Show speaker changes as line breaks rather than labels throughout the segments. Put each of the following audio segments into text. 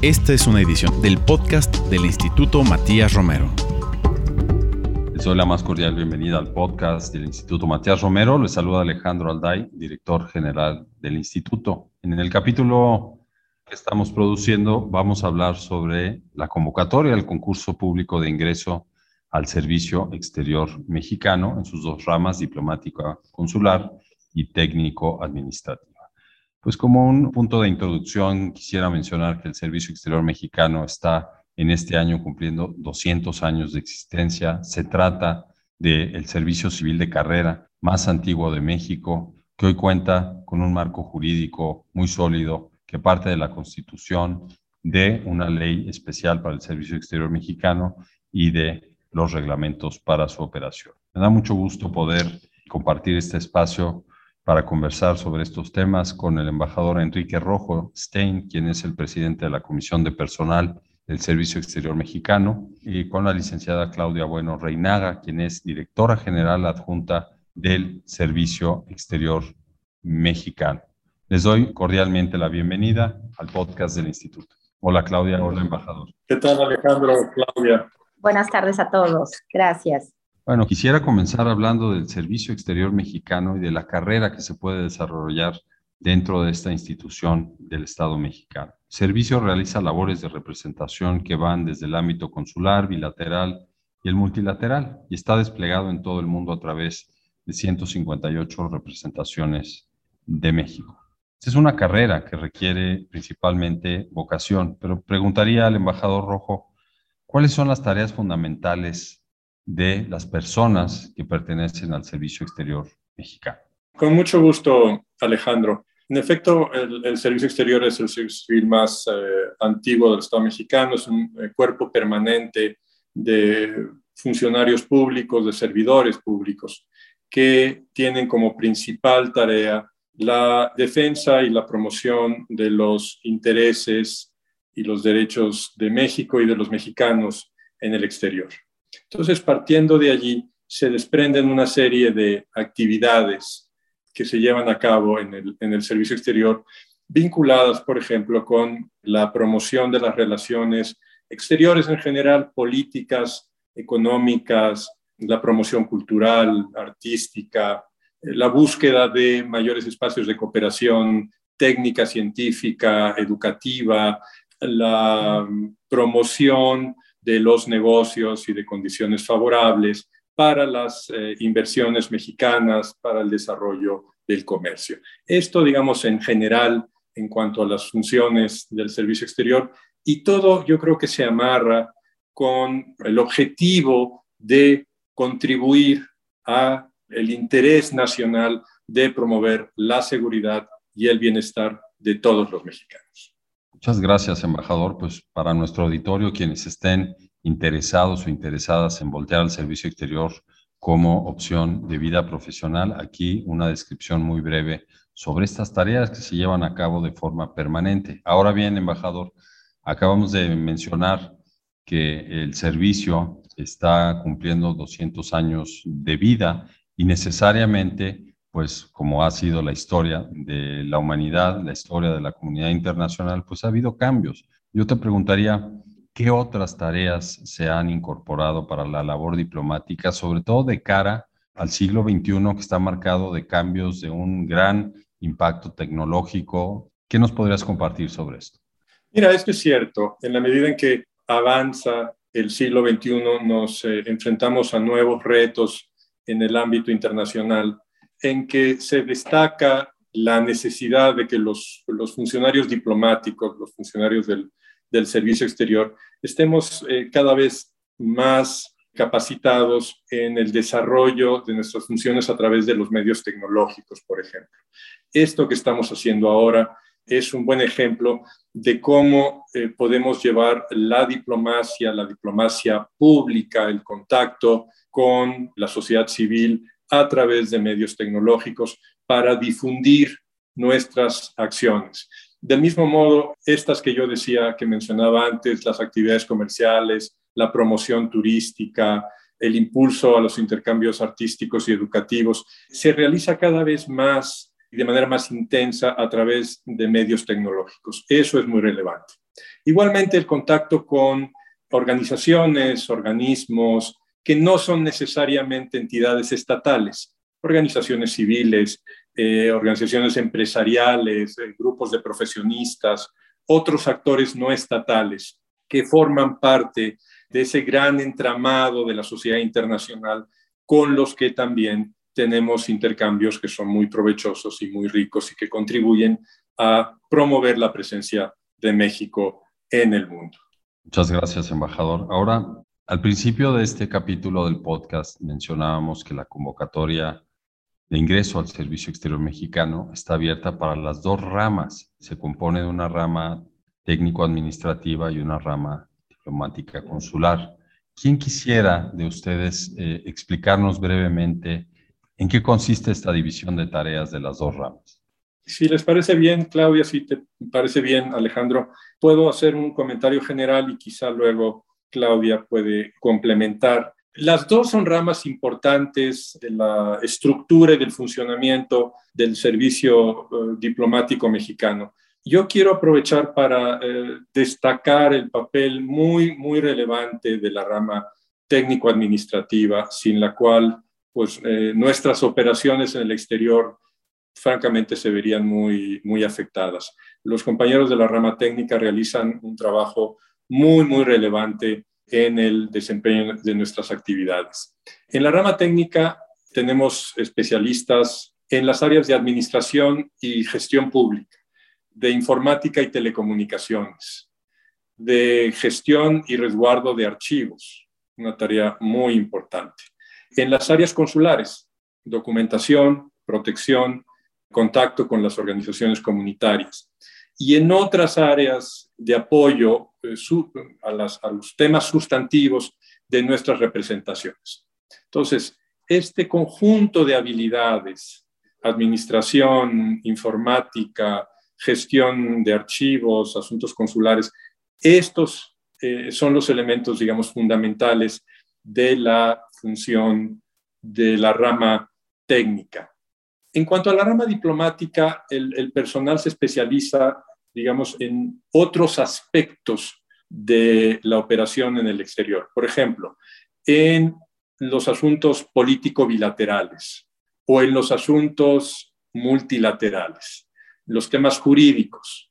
Esta es una edición del podcast del Instituto Matías Romero.
Les doy la más cordial bienvenida al podcast del Instituto Matías Romero. Les saluda Alejandro Alday, director general del instituto. En el capítulo que estamos produciendo vamos a hablar sobre la convocatoria del concurso público de ingreso al servicio exterior mexicano en sus dos ramas, diplomática consular y técnico administrativo. Pues como un punto de introducción, quisiera mencionar que el Servicio Exterior Mexicano está en este año cumpliendo 200 años de existencia. Se trata del servicio civil de carrera más antiguo de México, que hoy cuenta con un marco jurídico muy sólido que parte de la Constitución, de una ley especial para el Servicio Exterior Mexicano y de los reglamentos para su operación. Me da mucho gusto poder compartir este espacio para conversar sobre estos temas con el embajador Enrique Rojo Stein, quien es el presidente de la Comisión de Personal del Servicio Exterior Mexicano, y con la licenciada Claudia Bueno Reinaga, quien es directora general adjunta del Servicio Exterior Mexicano. Les doy cordialmente la bienvenida al podcast del Instituto. Hola Claudia, hola embajador.
¿Qué tal Alejandro, Claudia?
Buenas tardes a todos. Gracias.
Bueno, quisiera comenzar hablando del Servicio Exterior Mexicano y de la carrera que se puede desarrollar dentro de esta institución del Estado mexicano. El servicio realiza labores de representación que van desde el ámbito consular, bilateral y el multilateral y está desplegado en todo el mundo a través de 158 representaciones de México. Es una carrera que requiere principalmente vocación, pero preguntaría al embajador Rojo, ¿cuáles son las tareas fundamentales de las personas que pertenecen al Servicio Exterior mexicano.
Con mucho gusto, Alejandro. En efecto, el, Servicio Exterior es el servicio más eh, antiguo del Estado mexicano, es un eh, cuerpo permanente de funcionarios públicos, de servidores públicos, que tienen como principal tarea la defensa y la promoción de los intereses y los derechos de México y de los mexicanos en el exterior. Entonces, partiendo de allí, se desprenden una serie de actividades que se llevan a cabo en el, servicio exterior, vinculadas, por ejemplo, con la promoción de las relaciones exteriores en general, políticas, económicas, la promoción cultural, artística, la búsqueda de mayores espacios de cooperación técnica, científica, educativa, la promoción de los negocios y de condiciones favorables para las eh, inversiones mexicanas, para el desarrollo del comercio. Esto, digamos, en general, en cuanto a las funciones del servicio exterior, y todo yo creo que se amarra con el objetivo de contribuir a el interés nacional de promover la seguridad y el bienestar de todos los mexicanos.
Muchas gracias, embajador. Pues para nuestro auditorio, quienes estén interesados o interesadas en voltear al servicio exterior como opción de vida profesional, aquí una descripción muy breve sobre estas tareas que se llevan a cabo de forma permanente. Ahora bien, embajador, acabamos de mencionar que el servicio está cumpliendo 200 años de vida y necesariamente pues como ha sido la historia de la humanidad, la historia de la comunidad internacional, pues ha habido cambios. Yo te preguntaría, ¿qué otras tareas se han incorporado para la labor diplomática, sobre todo de cara al siglo XXI que está marcado de cambios de un gran impacto tecnológico? ¿Qué nos podrías compartir sobre esto?
Mira, esto es cierto. En la medida en que avanza el siglo XXI, nos eh, enfrentamos a nuevos retos en el ámbito internacional en que se destaca la necesidad de que los, funcionarios diplomáticos, los funcionarios del, servicio exterior, estemos eh, cada vez más capacitados en el desarrollo de nuestras funciones a través de los medios tecnológicos, por ejemplo. Esto que estamos haciendo ahora es un buen ejemplo de cómo eh, podemos llevar la diplomacia, la diplomacia pública, el contacto con la sociedad civil a través de medios tecnológicos para difundir nuestras acciones. Del mismo modo, estas que yo decía, que mencionaba antes, las actividades comerciales, la promoción turística, el impulso a los intercambios artísticos y educativos, se realiza cada vez más y de manera más intensa a través de medios tecnológicos. Eso es muy relevante. Igualmente el contacto con organizaciones, organismos que no son necesariamente entidades estatales, organizaciones civiles, eh, organizaciones empresariales, eh, grupos de profesionistas, otros actores no estatales que forman parte de ese gran entramado de la sociedad internacional con los que también tenemos intercambios que son muy provechosos y muy ricos y que contribuyen a promover la presencia de México en el mundo.
Muchas gracias, embajador. Ahora, al principio de este capítulo del podcast mencionábamos que la convocatoria de ingreso al Servicio Exterior Mexicano está abierta para las dos ramas. Se compone de una rama técnico-administrativa y una rama diplomática consular. ¿Quién quisiera de ustedes eh, explicarnos brevemente en qué consiste esta división de tareas de las dos ramas?
Si les parece bien, Claudia, si te parece bien, Alejandro, puedo hacer un comentario general y quizá luego Claudia puede complementar. Las dos son ramas importantes de la estructura y del funcionamiento del servicio eh, diplomático mexicano. Yo quiero aprovechar para eh, destacar el papel muy, muy relevante de la rama técnico-administrativa, sin la cual pues, eh, nuestras operaciones en el exterior francamente se verían muy, muy afectadas. Los compañeros de la rama técnica realizan un trabajo muy, muy relevante en el desempeño de nuestras actividades. En la rama técnica tenemos especialistas en las áreas de administración y gestión pública, de informática y telecomunicaciones, de gestión y resguardo de archivos, una tarea muy importante. En las áreas consulares, documentación, protección, contacto con las organizaciones comunitarias. Y en otras áreas de apoyo eh, a, los temas sustantivos de nuestras representaciones. Entonces, este conjunto de habilidades, administración, informática, gestión de archivos, asuntos consulares, estos eh, son los elementos, digamos, fundamentales de la función de la rama técnica. En cuanto a la rama diplomática, el, personal se especializa, digamos, en otros aspectos de la operación en el exterior. Por ejemplo, en los asuntos político-bilaterales o en los asuntos multilaterales, los temas jurídicos,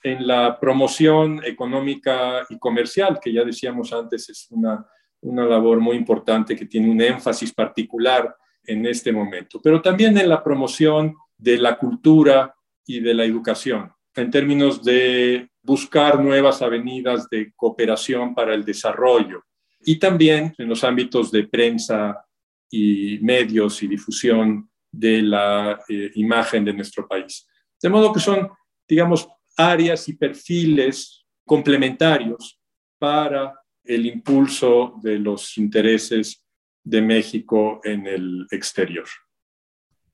en la promoción económica y comercial, que ya decíamos antes es una, una labor muy importante que tiene un énfasis particular en este momento, pero también en la promoción de la cultura y de la educación, en términos de buscar nuevas avenidas de cooperación para el desarrollo y también en los ámbitos de prensa y medios y difusión de la eh, imagen de nuestro país. De modo que son, digamos, áreas y perfiles complementarios para el impulso de los intereses de México en el exterior.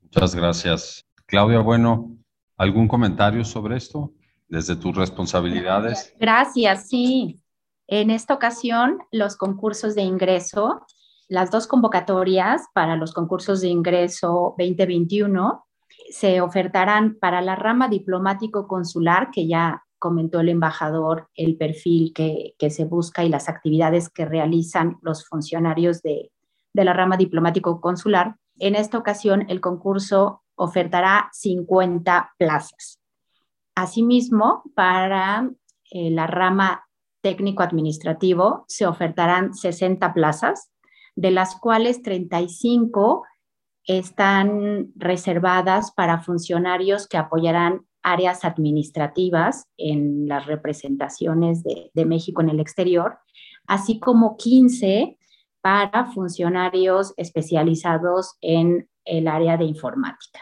Muchas gracias. Claudia, bueno, ¿algún comentario sobre esto desde tus responsabilidades?
Gracias, sí. En esta ocasión, los concursos de ingreso, las dos convocatorias para los concursos de ingreso 2021 se ofertarán para la rama diplomático consular, que ya comentó el embajador, el perfil que, que se busca y las actividades que realizan los funcionarios de, de la rama diplomático consular. En esta ocasión, el concurso ofertará 50 plazas. Asimismo, para eh, la rama técnico-administrativo se ofertarán 60 plazas, de las cuales 35 están reservadas para funcionarios que apoyarán áreas administrativas en las representaciones de, de México en el exterior, así como 15 para funcionarios especializados en el área de informática.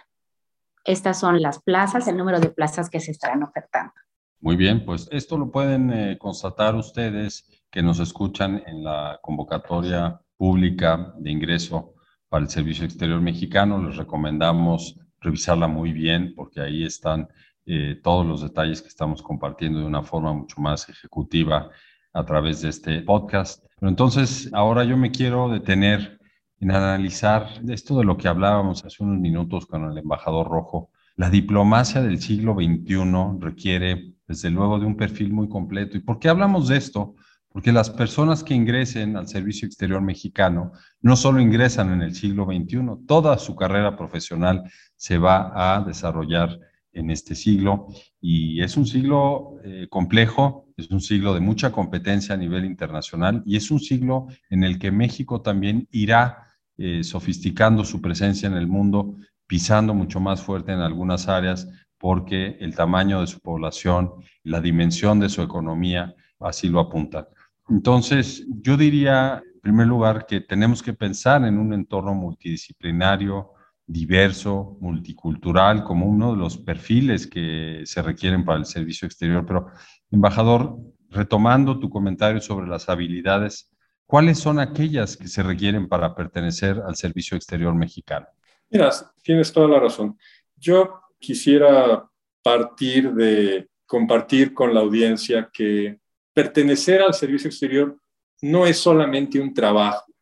Estas son las plazas, el número de plazas que se estarán ofertando.
Muy bien, pues esto lo pueden eh, constatar ustedes que nos escuchan en la convocatoria pública de ingreso para el Servicio Exterior Mexicano. Les recomendamos revisarla muy bien porque ahí están eh, todos los detalles que estamos compartiendo de una forma mucho más ejecutiva a través de este podcast. Pero entonces, ahora yo me quiero detener en analizar esto de lo que hablábamos hace unos minutos con el embajador Rojo. La diplomacia del siglo XXI requiere desde luego de un perfil muy completo. ¿Y por qué hablamos de esto? Porque las personas que ingresen al servicio exterior mexicano no solo ingresan en el siglo XXI, toda su carrera profesional se va a desarrollar en este siglo y es un siglo eh, complejo, es un siglo de mucha competencia a nivel internacional y es un siglo en el que México también irá eh, sofisticando su presencia en el mundo, pisando mucho más fuerte en algunas áreas porque el tamaño de su población, la dimensión de su economía así lo apuntan. Entonces, yo diría, en primer lugar, que tenemos que pensar en un entorno multidisciplinario, diverso, multicultural, como uno de los perfiles que se requieren para el servicio exterior. Pero, embajador, retomando tu comentario sobre las habilidades, ¿cuáles son aquellas que se requieren para pertenecer al servicio exterior mexicano?
Mira, tienes toda la razón. Yo quisiera partir de compartir con la audiencia que pertenecer al servicio exterior no es solamente un trabajo,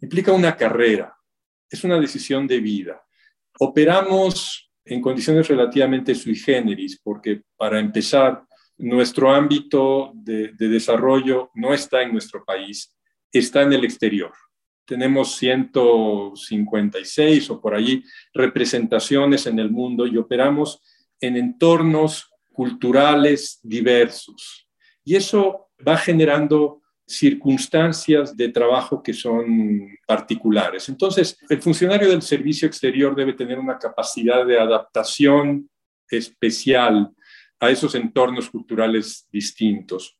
implica una carrera, es una decisión de vida. Operamos en condiciones relativamente sui generis, porque para empezar, nuestro ámbito de, desarrollo no está en nuestro país, está en el exterior. Tenemos 156 o por allí representaciones en el mundo y operamos en entornos culturales diversos. Y eso va generando circunstancias de trabajo que son particulares. Entonces, el funcionario del servicio exterior debe tener una capacidad de adaptación especial a esos entornos culturales distintos,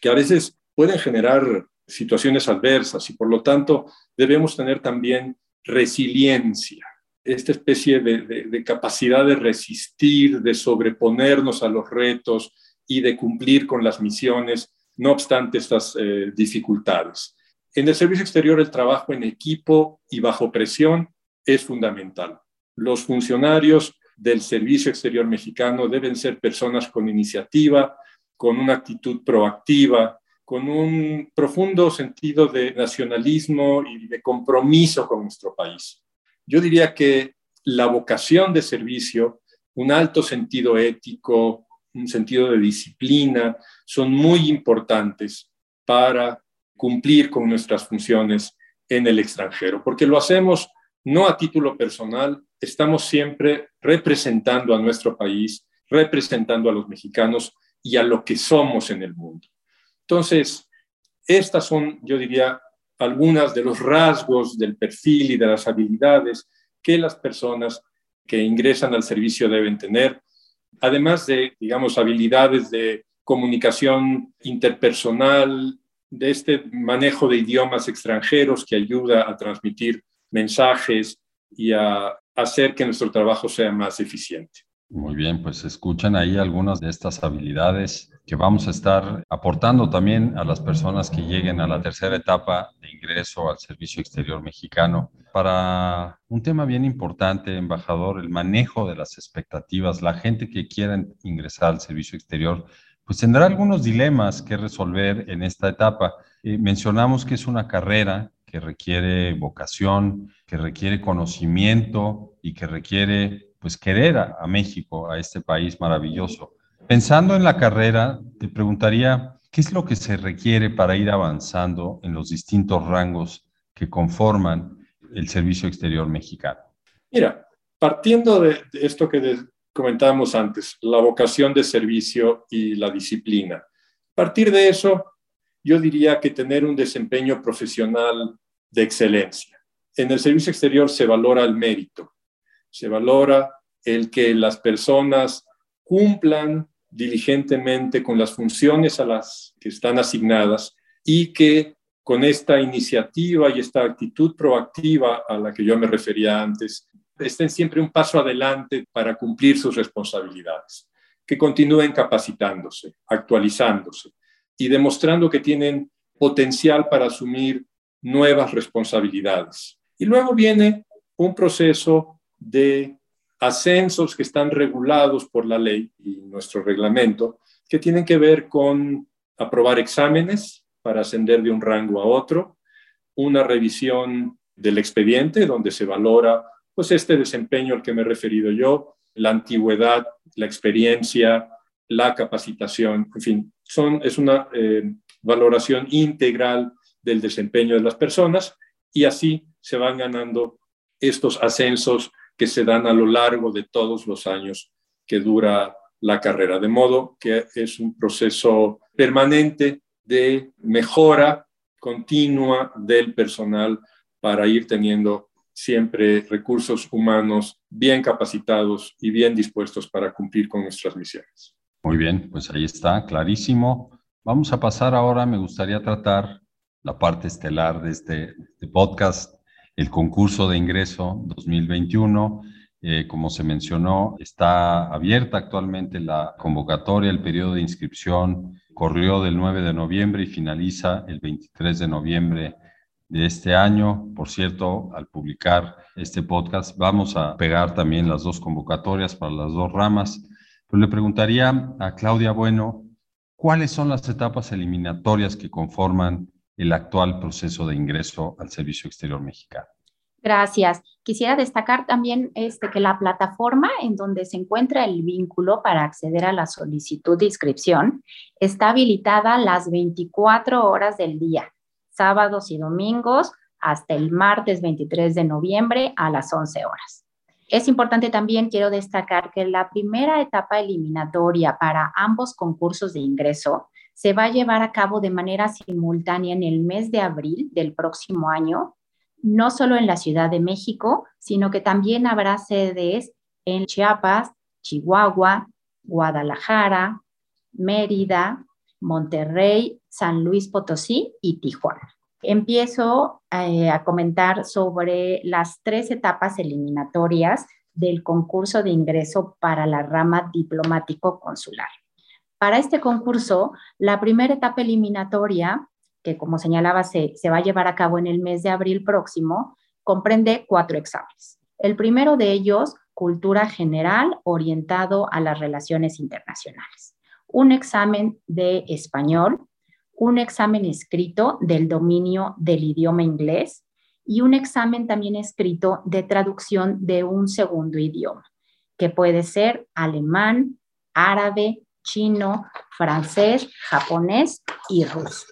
que a veces pueden generar situaciones adversas y por lo tanto debemos tener también resiliencia, esta especie de, capacidad de resistir, de sobreponernos a los retos, y de cumplir con las misiones, no obstante estas eh, dificultades. En el servicio exterior el trabajo en equipo y bajo presión es fundamental. Los funcionarios del servicio exterior mexicano deben ser personas con iniciativa, con una actitud proactiva, con un profundo sentido de nacionalismo y de compromiso con nuestro país. Yo diría que la vocación de servicio, un alto sentido ético, un sentido de disciplina, son muy importantes para cumplir con nuestras funciones en el extranjero, porque lo hacemos no a título personal, estamos siempre representando a nuestro país, representando a los mexicanos y a lo que somos en el mundo. Entonces, estas son, yo diría, algunas de los rasgos del perfil y de las habilidades que las personas que ingresan al servicio deben tener además de, digamos, habilidades de comunicación interpersonal, de este manejo de idiomas extranjeros que ayuda a transmitir mensajes y a hacer que nuestro trabajo sea más eficiente.
Muy bien, pues escuchan ahí algunas de estas habilidades que vamos a estar aportando también a las personas que lleguen a la tercera etapa de ingreso al servicio exterior mexicano. Para un tema bien importante, embajador, el manejo de las expectativas, la gente que quiera ingresar al servicio exterior, pues tendrá algunos dilemas que resolver en esta etapa. Eh, mencionamos que es una carrera que requiere vocación, que requiere conocimiento y que requiere pues querer a, México, a este país maravilloso. Pensando en la carrera, te preguntaría, ¿qué es lo que se requiere para ir avanzando en los distintos rangos que conforman el servicio exterior mexicano?
Mira, partiendo de, esto que comentábamos antes, la vocación de servicio y la disciplina. A partir de eso, yo diría que tener un desempeño profesional de excelencia. En el servicio exterior se valora el mérito, se valora el que las personas cumplan diligentemente con las funciones a las que están asignadas y que con esta iniciativa y esta actitud proactiva a la que yo me refería antes, estén siempre un paso adelante para cumplir sus responsabilidades, que continúen capacitándose, actualizándose y demostrando que tienen potencial para asumir nuevas responsabilidades. Y luego viene un proceso de ascensos que están regulados por la ley y nuestro reglamento, que tienen que ver con aprobar exámenes para ascender de un rango a otro, una revisión del expediente donde se valora pues este desempeño al que me he referido yo, la antigüedad, la experiencia, la capacitación, en fin, son, es una eh, valoración integral del desempeño de las personas y así se van ganando estos ascensos que se dan a lo largo de todos los años que dura la carrera, de modo que es un proceso permanente de mejora continua del personal para ir teniendo siempre recursos humanos bien capacitados y bien dispuestos para cumplir con nuestras misiones.
Muy bien, pues ahí está, clarísimo. Vamos a pasar ahora, me gustaría tratar la parte estelar de este, este podcast, el concurso de ingreso 2021. Eh, como se mencionó, está abierta actualmente la convocatoria, el periodo de inscripción corrió del 9 de noviembre y finaliza el 23 de noviembre de este año. Por cierto, al publicar este podcast vamos a pegar también las dos convocatorias para las dos ramas. Pero le preguntaría a Claudia Bueno, ¿cuáles son las etapas eliminatorias que conforman el actual proceso de ingreso al Servicio Exterior Mexicano?
Gracias. Quisiera destacar también este, que la plataforma en donde se encuentra el vínculo para acceder a la solicitud de inscripción está habilitada las 24 horas del día, sábados y domingos, hasta el martes 23 de noviembre a las 11 horas. Es importante también, quiero destacar que la primera etapa eliminatoria para ambos concursos de ingreso se va a llevar a cabo de manera simultánea en el mes de abril del próximo año no solo en la Ciudad de México, sino que también habrá sedes en Chiapas, Chihuahua, Guadalajara, Mérida, Monterrey, San Luis Potosí y Tijuana. Empiezo eh, a comentar sobre las tres etapas eliminatorias del concurso de ingreso para la rama diplomático consular. Para este concurso, la primera etapa eliminatoria que como señalaba se, va a llevar a cabo en el mes de abril próximo, comprende cuatro exámenes. El primero de ellos, cultura general orientado a las relaciones internacionales. Un examen de español, un examen escrito del dominio del idioma inglés y un examen también escrito de traducción de un segundo idioma, que puede ser alemán, árabe, chino, francés, japonés y ruso.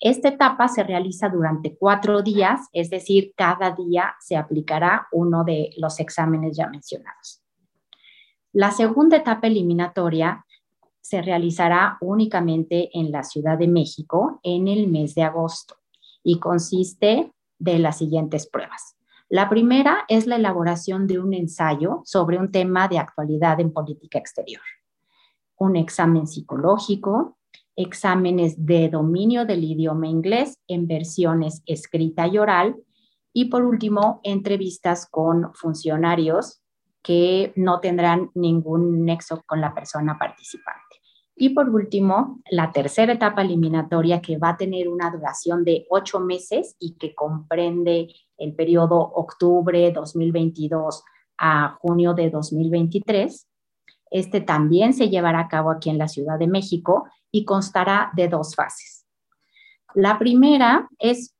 Esta etapa se realiza durante cuatro días, es decir, cada día se aplicará uno de los exámenes ya mencionados. La segunda etapa eliminatoria se realizará únicamente en la Ciudad de México en el mes de agosto y consiste de las siguientes pruebas. La primera es la elaboración de un ensayo sobre un tema de actualidad en política exterior, un examen psicológico, exámenes de dominio del idioma inglés en versiones escrita y oral. Y por último, entrevistas con funcionarios que no tendrán ningún nexo con la persona participante. Y por último, la tercera etapa eliminatoria que va a tener una duración de ocho meses y que comprende el periodo octubre 2022 a junio de 2023. Este también se llevará a cabo aquí en la Ciudad de México y constará de dos fases. La primera es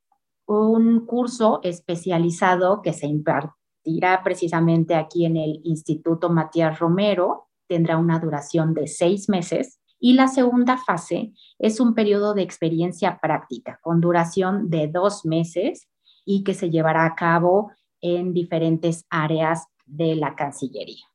un curso especializado que se impartirá precisamente aquí en el Instituto Matías Romero, tendrá una duración de seis meses. Y la segunda fase es un periodo de experiencia práctica con duración de dos meses y que se llevará a cabo en diferentes áreas de la Cancillería.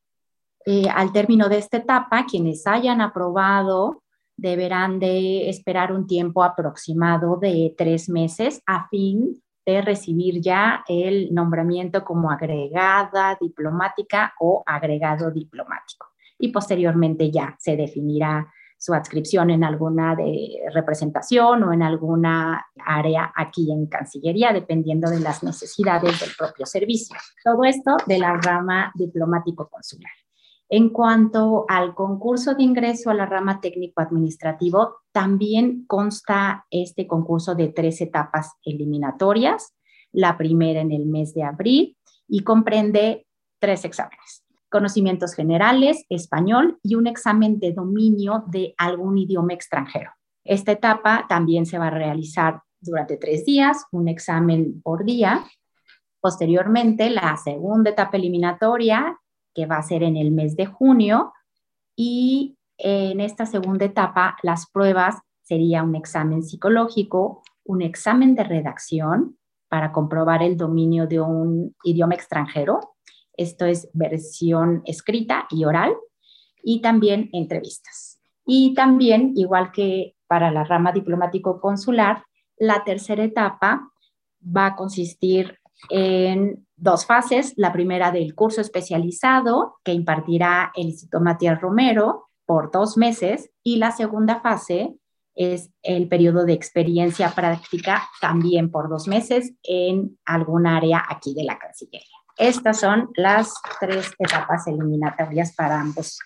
Eh, al término de esta etapa, quienes hayan aprobado deberán de esperar un tiempo aproximado de tres meses a fin de recibir ya el nombramiento como agregada diplomática o agregado diplomático. Y posteriormente ya se definirá su adscripción en alguna de representación o en alguna área aquí en Cancillería, dependiendo de las necesidades del propio servicio. Todo esto de la rama diplomático consular. En cuanto al concurso de ingreso a la rama técnico-administrativo, también consta este concurso de tres etapas eliminatorias. La primera en el mes de abril y comprende tres exámenes. Conocimientos generales, español y un examen de dominio de algún idioma extranjero. Esta etapa también se va a realizar durante tres días, un examen por día. Posteriormente, la segunda etapa eliminatoria que va a ser en el mes de junio y en esta segunda etapa, las pruebas sería un examen psicológico, un examen de redacción para comprobar el dominio de un idioma extranjero. Esto es versión escrita y oral, y también entrevistas. Y también, igual que para la rama diplomático consular, la tercera etapa va a consistir en dos fases. La primera del curso especializado que impartirá el Instituto Matías Romero por dos meses y la segunda fase es el periodo de experiencia práctica también por dos meses en algún área aquí de la Cancillería. Estas son las tres etapas eliminatorias para ambos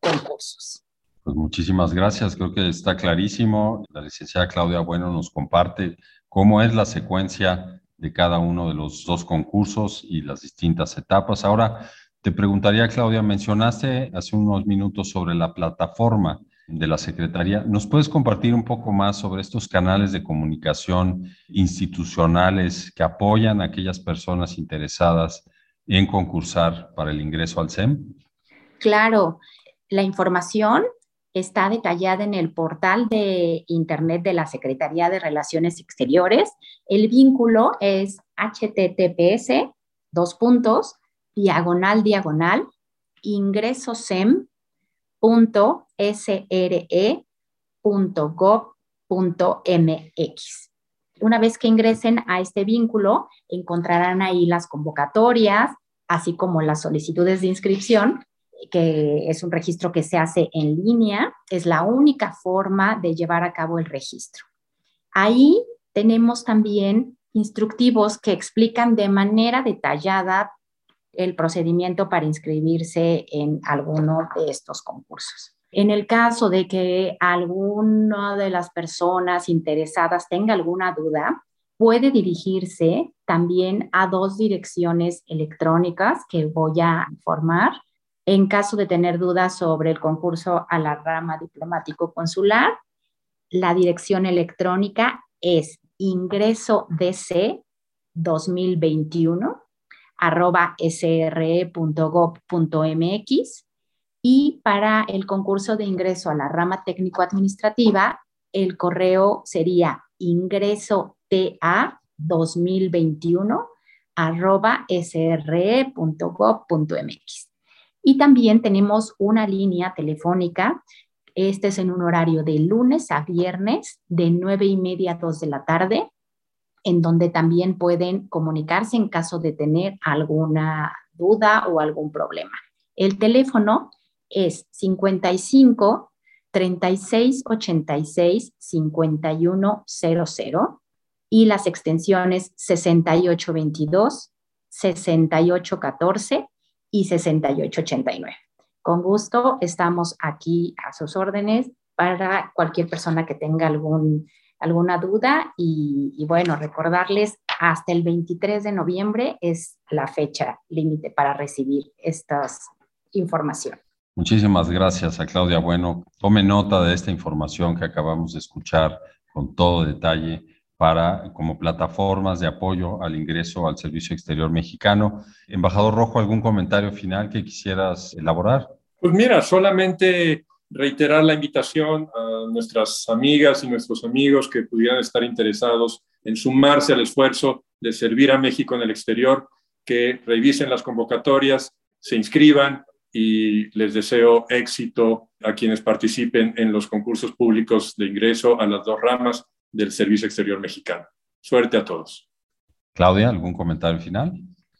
concursos.
Pues muchísimas gracias, creo que está clarísimo. La licenciada Claudia Bueno nos comparte cómo es la secuencia de cada uno de los dos concursos y las distintas etapas. Ahora, te preguntaría, Claudia, mencionaste hace unos minutos sobre la plataforma de la Secretaría. ¿Nos puedes compartir un poco más sobre estos canales de comunicación institucionales que apoyan a aquellas personas interesadas en concursar para el ingreso al SEM?
Claro, la información está detallada en el portal de Internet de la Secretaría de Relaciones Exteriores. El vínculo es https, dos puntos, diagonal, diagonal, ingresosem sre.gov.mx. Una vez que ingresen a este vínculo, encontrarán ahí las convocatorias, así como las solicitudes de inscripción, que es un registro que se hace en línea. Es la única forma de llevar a cabo el registro. Ahí tenemos también instructivos que explican de manera detallada el procedimiento para inscribirse en alguno de estos concursos. En el caso de que alguna de las personas interesadas tenga alguna duda, puede dirigirse también a dos direcciones electrónicas que voy a informar. En caso de tener dudas sobre el concurso a la rama diplomático consular, la dirección electrónica es ingreso DC 2021 arroba sre.gov.mx y para el concurso de ingreso a la rama técnico-administrativa, el correo sería ingreso TA 2021 arroba sre.gov.mx. Y también tenemos una línea telefónica. Este es en un horario de lunes a viernes de 9 y media a 2 de la tarde en donde también pueden comunicarse en caso de tener alguna duda o algún problema. El teléfono es 55 36 86 51 00 y las extensiones 68 22, 68 14 y 68 89. Con gusto estamos aquí a sus órdenes para cualquier persona que tenga algún alguna duda y, bueno, recordarles hasta el 23 de noviembre es la fecha límite para recibir estas información.
Muchísimas gracias a Claudia Bueno. Tome nota de esta información que acabamos de escuchar con todo detalle para como plataformas de apoyo al ingreso al Servicio Exterior Mexicano. Embajador Rojo, ¿algún comentario final que quisieras elaborar?
Pues mira, solamente reiterar la invitación a nuestras amigas y nuestros amigos que pudieran estar interesados en sumarse al esfuerzo de servir a México en el exterior, que revisen las convocatorias, se inscriban y les deseo éxito a quienes participen en los concursos públicos de ingreso a las dos ramas del Servicio Exterior Mexicano. Suerte a todos.
Claudia, ¿algún comentario final?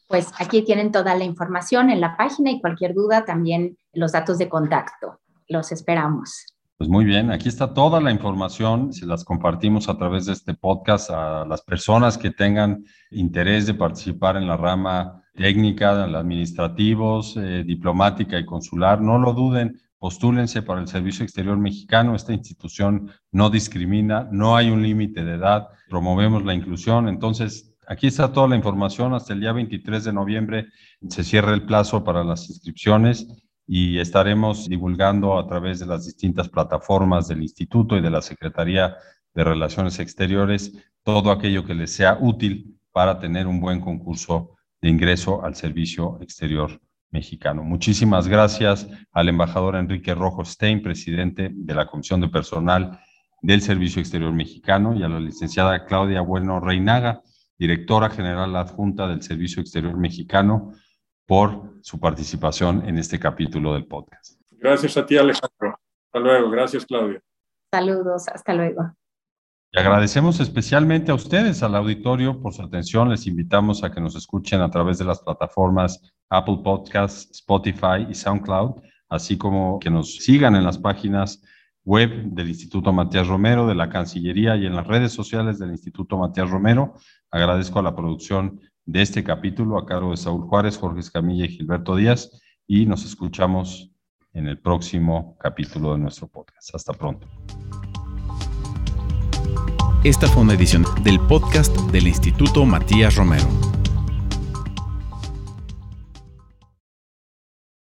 Pues aquí tienen toda la información en la página y cualquier duda también los datos de contacto los esperamos.
Pues muy bien, aquí está toda la información, se las compartimos a través de este podcast a las personas que tengan interés de participar en la rama técnica, administrativos, eh, diplomática y consular, no lo duden, postúlense para el Servicio Exterior Mexicano, esta institución no discrimina, no hay un límite de edad, promovemos la inclusión, entonces aquí está toda la información, hasta el día 23 de noviembre se cierra el plazo para las inscripciones y estaremos divulgando a través de las distintas plataformas del Instituto y de la Secretaría de Relaciones Exteriores todo aquello que les sea útil para tener un buen concurso de ingreso al servicio exterior mexicano. Muchísimas gracias al embajador Enrique Rojo Stein, presidente de la Comisión de Personal del Servicio Exterior Mexicano, y a la licenciada Claudia Bueno Reinaga, directora general adjunta del Servicio Exterior Mexicano, por su participación en este capítulo del podcast.
Gracias a ti, Alejandro. Hasta luego. Gracias, Claudia.
Saludos. Hasta luego.
Y agradecemos especialmente a ustedes, al auditorio, por su atención. Les invitamos a que nos escuchen a través de las plataformas Apple Podcasts, Spotify y SoundCloud, así como que nos sigan en las páginas web del Instituto Matías Romero, de la Cancillería y en las redes sociales del Instituto Matías Romero. Agradezco a la producción de este capítulo a cargo de Saúl Juárez, Jorge Escamilla y Gilberto Díaz y nos escuchamos en el próximo capítulo de nuestro podcast. Hasta pronto.
Esta fue una edición del podcast del Instituto Matías Romero.